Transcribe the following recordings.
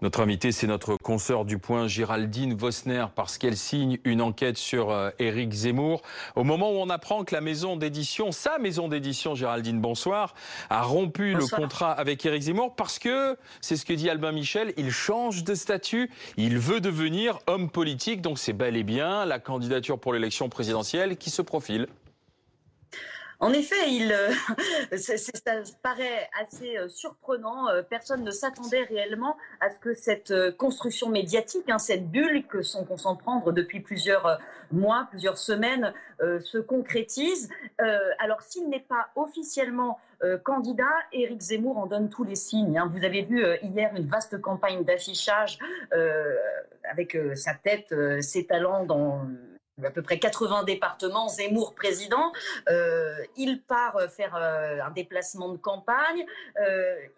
Notre invité, c'est notre consoeur du point, Géraldine Vosner, parce qu'elle signe une enquête sur euh, Éric Zemmour. Au moment où on apprend que la maison d'édition, sa maison d'édition, Géraldine, bonsoir, a rompu le contrat avec Éric Zemmour parce que, c'est ce que dit Albin Michel, il change de statut, il veut devenir homme politique, donc c'est bel et bien la candidature pour l'élection présidentielle qui se profile. En effet, il, euh, ça paraît assez euh, surprenant. Euh, personne ne s'attendait réellement à ce que cette construction médiatique, hein, cette bulle que sont qu'on s'en prendre depuis plusieurs mois, plusieurs semaines, se concrétise. alors, s'il n'est pas officiellement candidat, Éric Zemmour en donne tous les signes. Hein. Vous avez vu hier une vaste campagne d'affichage avec sa tête s'étalant dans à peu près 80 départements, Zemmour président. Euh, il part euh, faire euh, un déplacement de campagne.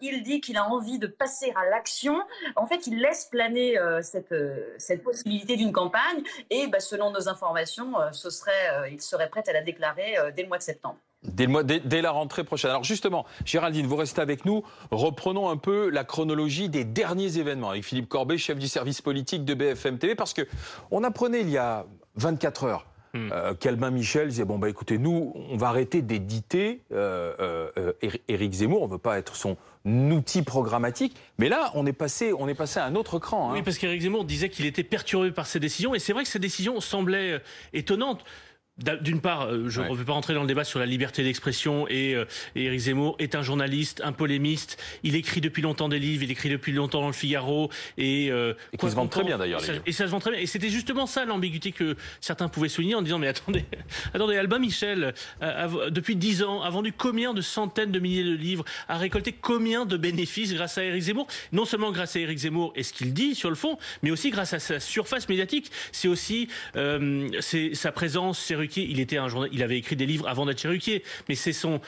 il dit qu'il a envie de passer à l'action. En fait, il laisse planer cette, cette possibilité d'une campagne. Et bah, selon nos informations, ce serait, il serait prêt à la déclarer dès le mois de septembre. Dès, le mois, dès, la rentrée prochaine. Alors justement, Géraldine, vous restez avec nous. Reprenons un peu la chronologie des derniers événements avec Philippe Corbet, chef du service politique de BFM TV, parce que on apprenait il y a 24 heures. Hmm. Euh, Michel disait bon bah écoutez nous on va arrêter d'éditer euh, euh, Éric Zemmour on veut pas être son outil programmatique mais là on est passé on est passé à un autre cran. Hein. Oui parce qu'Éric Zemmour disait qu'il était perturbé par ces décisions et c'est vrai que ces décisions semblaient euh, étonnantes. D'une part, euh, je ne veux pas rentrer dans le débat sur la liberté d'expression et, euh, Éric Zemmour est un journaliste, un polémiste. Il écrit depuis longtemps des livres, il écrit depuis longtemps dans le Figaro et, euh, et qui se vend très bien d'ailleurs. Et ça se vend très bien. Et c'était justement ça l'ambiguïté que certains pouvaient souligner en disant mais attendez, attendez, Albin Michel, depuis dix ans, a vendu combien de centaines de milliers de livres, a récolté combien de bénéfices grâce à Éric Zemmour? Non seulement grâce à Éric Zemmour et ce qu'il dit sur le fond, mais aussi grâce à sa surface médiatique. C'est aussi c'est sa présence, ses il était un journal, il avait écrit des livres avant d'être chez mais c'est son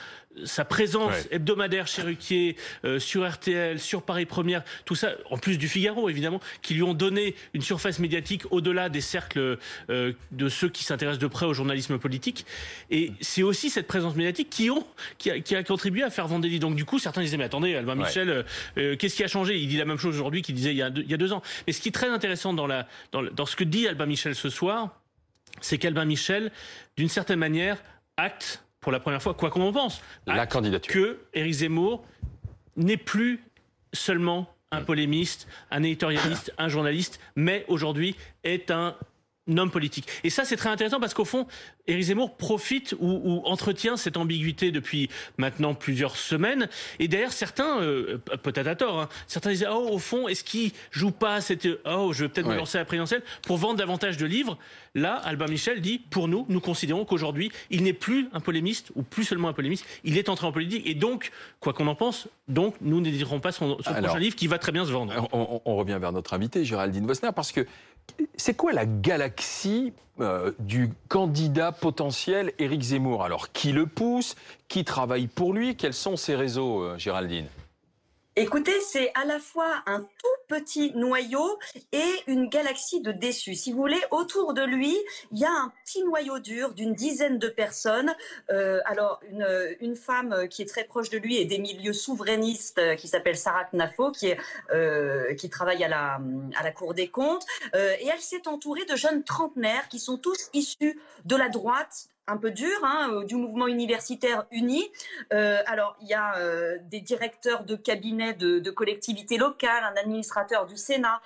sa présence hebdomadaire chez Ruquier, euh, sur RTL, sur Paris Première, tout ça, en plus du Figaro évidemment, qui lui ont donné une surface médiatique au-delà des cercles euh, de ceux qui s'intéressent de près au journalisme politique. Et c'est aussi cette présence médiatique qui, ont, qui, a, contribué à faire livres. Donc du coup, certains disaient, mais attendez, Albin Michel, euh, qu'est-ce qui a changé? Il dit la même chose aujourd'hui qu'il disait il y, a deux, il y, a deux, ans. Mais ce qui est très intéressant dans, la, dans, dans ce que dit Albin Michel ce soir, c'est qu'Albin Michel, d'une certaine manière, acte pour la première fois, quoi qu'on en pense, la candidature. que Éric Zemmour n'est plus seulement un polémiste, un éditorialiste, un journaliste, mais aujourd'hui est un homme politique. Et ça, c'est très intéressant parce qu'au fond, Éric Zemmour profite ou, entretient cette ambiguïté depuis maintenant plusieurs semaines. Et d'ailleurs, certains, euh, peut-être à tort, hein, certains disaient oh au fond, est-ce qu'il joue pas cette oh je vais peut-être me lancer à la présidentielle pour vendre davantage de livres. Là, Albin Michel dit pour nous, nous considérons qu'aujourd'hui, il n'est plus un polémiste ou plus seulement un polémiste, il est entré en politique et donc quoi qu'on en pense, donc nous n'éditerons pas son, prochain livre qui va très bien se vendre. On, on revient vers notre invité Géraldine Vosner parce que c'est quoi la galaxie euh, du candidat potentiel Éric Zemmour? Alors, qui le pousse? Qui travaille pour lui? Quels sont ses réseaux, euh, Géraldine? Écoutez, c'est à la fois un tout petit noyau et une galaxie de déçus. Si vous voulez, autour de lui, il y a un petit noyau dur d'une dizaine de personnes. Euh, alors, une, une, femme qui est très proche de lui et des milieux souverainistes euh, qui s'appelle Sarah Knafo, qui, est, euh, qui travaille à la, à la Cour des comptes. Euh, et elle s'est entourée de jeunes trentenaires qui sont tous issus de la droite, un peu dur, hein, euh, du mouvement universitaire uni. Euh, alors, il y a euh, des directeurs de cabinets de, collectivités locales, un administrateur du Sénat,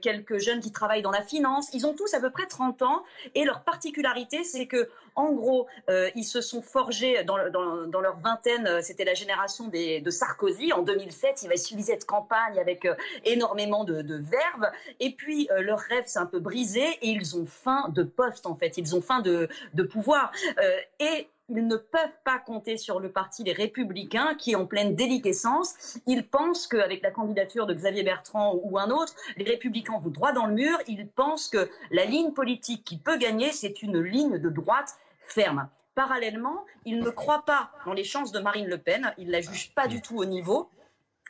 quelques jeunes qui travaillent dans la finance. Ils ont tous à peu près 30 ans et leur particularité, c'est que en gros, euh, ils se sont forgés dans, leur vingtaine. Euh, c'était la génération de Sarkozy. En 2007, il suivre cette campagne avec euh, énormément de, de verve. Et puis, leur rêve s'est un peu brisé et ils ont faim de poste, en fait. Ils ont faim de, de pouvoir. et ils ne peuvent pas compter sur le parti des Républicains qui est en pleine déliquescence. Ils pensent qu'avec la candidature de Xavier Bertrand ou un autre, les Républicains vont droit dans le mur. Ils pensent que la ligne politique qui peut gagner, c'est une ligne de droite ferme. Parallèlement, ils ne croient pas dans les chances de Marine Le Pen. Ils la jugent pas du tout au niveau.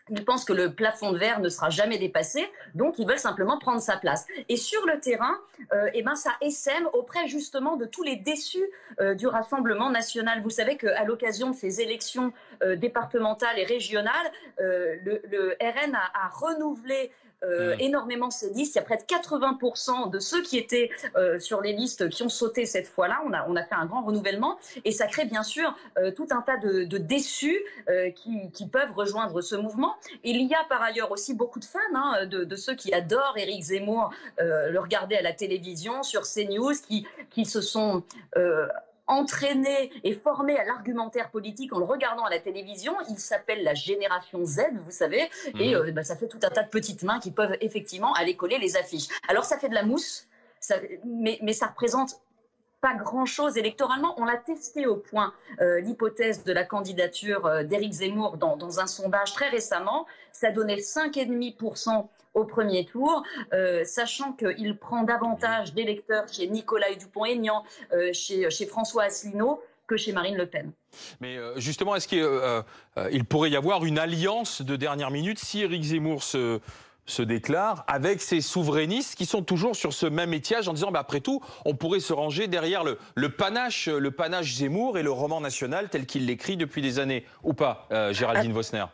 Ils pensent que le plafond de verre ne sera jamais dépassé, donc ils veulent simplement prendre sa place. Et sur le terrain, euh, eh ben ça essaime auprès justement de tous les déçus euh, du Rassemblement national. Vous savez qu'à l'occasion de ces élections euh, départementales et régionales, le, RN a renouvelé euh, mmh. énormément ces listes. Il y a près de 80% de ceux qui étaient euh, sur les listes qui ont sauté cette fois-là. On a, on a fait un grand renouvellement et ça crée bien sûr euh, tout un tas de, de déçus qui, qui, peuvent rejoindre ce mouvement. Il y a par ailleurs aussi beaucoup de fans hein, de, de, ceux qui adorent Éric Zemmour, le regarder à la télévision, sur CNews, qui, qui se sont entraîné et formé à l'argumentaire politique en le regardant à la télévision. Il s'appelle la génération Z, vous savez, et mhm. euh, bah, ça fait tout un tas de petites mains qui peuvent effectivement aller coller les affiches. Alors ça fait de la mousse, mais, mais ça représente pas grand-chose électoralement. On l'a testé au point euh, l'hypothèse de la candidature euh, d'Éric Zemmour dans, un sondage très récemment. Ça donnait 5,5% au premier tour, euh, sachant qu'il prend davantage d'électeurs chez Nicolas Dupont-Aignan, chez, François Asselineau que chez Marine Le Pen. Mais justement, est-ce qu'il pourrait y avoir une alliance de dernière minute si Éric Zemmour se, se déclare avec ces souverainistes qui sont toujours sur ce même étiage en disant bah, après tout, on pourrait se ranger derrière le, le, panache, le panache Zemmour et le roman national tel qu'il l'écrit depuis des années, ou pas, Géraldine Vosner?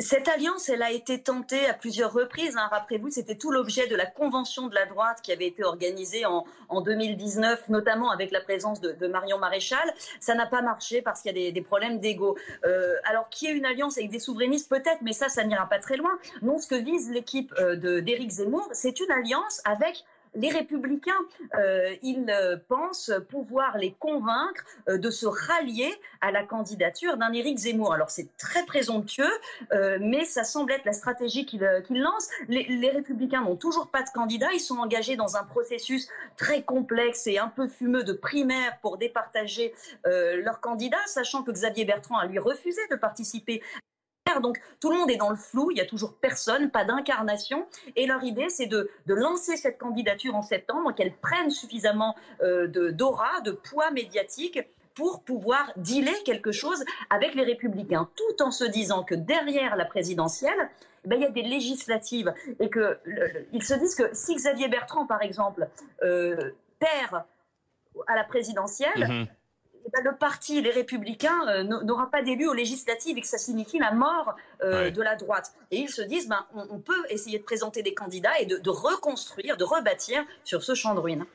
Cette alliance, elle a été tentée à plusieurs reprises. Hein. Rappelez-vous, c'était tout l'objet de la convention de la droite qui avait été organisée en, en 2019, notamment avec la présence de, de Marion Maréchal. Ça n'a pas marché parce qu'il y a des, des problèmes d'ego. Euh, alors, qui est une alliance avec des souverainistes Peut-être, mais ça, ça n'ira pas très loin. Non, ce que vise l'équipe euh, d'Éric Zemmour, c'est une alliance avec les républicains, euh, ils euh, pensent pouvoir les convaincre euh, de se rallier à la candidature d'un Éric Zemmour. Alors c'est très présomptueux, mais ça semble être la stratégie qu'ils lancent. Les, les, républicains n'ont toujours pas de candidat, ils sont engagés dans un processus très complexe et un peu fumeux de primaire pour départager leur candidat, sachant que Xavier Bertrand a lui refusé de participer donc tout le monde est dans le flou, il y a toujours personne, pas d'incarnation. Et leur idée, c'est de, lancer cette candidature en septembre, qu'elle prenne suffisamment euh, d'aura, de poids médiatique pour pouvoir dealer quelque chose avec les républicains, tout en se disant que derrière la présidentielle, eh ben, il y a des législatives et que ils se disent que si Xavier Bertrand, par exemple, euh, perd à la présidentielle, mm-hmm. Eh ben, le parti, les Républicains, euh, n'aura pas d'élu aux législatives et que ça signifie la mort euh, de la droite. Et ils se disent, ben, on, peut essayer de présenter des candidats et de, de reconstruire, de rebâtir sur ce champ de ruines.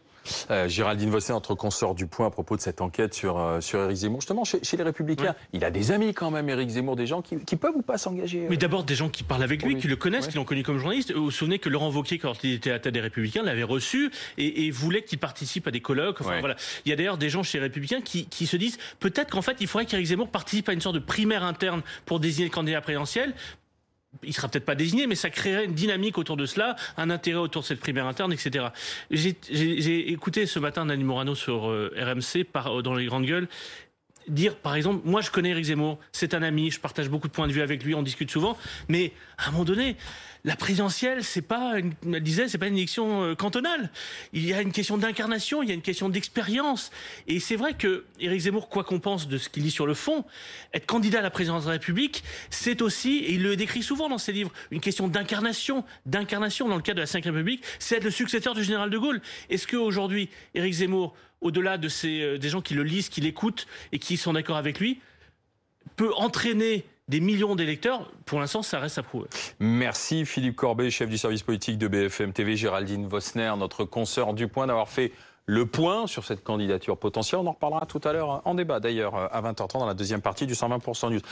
Euh, Géraldine Vossé, notre consort du point à propos de cette enquête sur, euh, sur Éric Zemmour. Justement, chez, les Républicains, il a des amis quand même, Éric Zemmour, des gens qui, qui peuvent ou pas s'engager Mais d'abord, des gens qui parlent avec lui, qui le connaissent, qui l'ont connu comme journaliste. Vous vous souvenez que Laurent Wauquiez, quand il était à la tête des Républicains, l'avait reçu et, et voulait qu'il participe à des colloques. Enfin, voilà. Il y a d'ailleurs des gens chez les Républicains qui, qui se disent peut-être qu'en fait, il faudrait qu'Éric Zemmour participe à une sorte de primaire interne pour désigner le candidat présidentiel il sera peut-être pas désigné, mais ça créerait une dynamique autour de cela, un intérêt autour de cette primaire interne, etc. J'ai écouté ce matin Nanny Morano sur euh, RMC par, euh, dans les grandes gueules dire, par exemple, moi je connais Eric Zemmour, c'est un ami, je partage beaucoup de points de vue avec lui, on discute souvent, mais à un moment donné, la présidentielle, c'est pas, une, disait, c'est pas une élection euh, cantonale. Il y a une question d'incarnation, il y a une question d'expérience. Et c'est vrai que Éric Zemmour, quoi qu'on pense de ce qu'il dit sur le fond, être candidat à la présidence de la République, c'est aussi, et il le décrit souvent dans ses livres, une question d'incarnation, d'incarnation dans le cadre de la Ve République, c'est être le successeur du général de Gaulle. Est-ce qu'aujourd'hui, Éric Zemmour, au-delà de ces, euh, des gens qui le lisent, qui l'écoutent et qui sont d'accord avec lui, peut entraîner des millions d'électeurs, pour l'instant, ça reste à prouver. Merci Philippe Corbet, chef du service politique de BFM TV, Géraldine Vosner, notre consoeur du point, d'avoir fait le point sur cette candidature potentielle. On en reparlera tout à l'heure en débat, d'ailleurs, à 20h30 dans la deuxième partie du 120% News.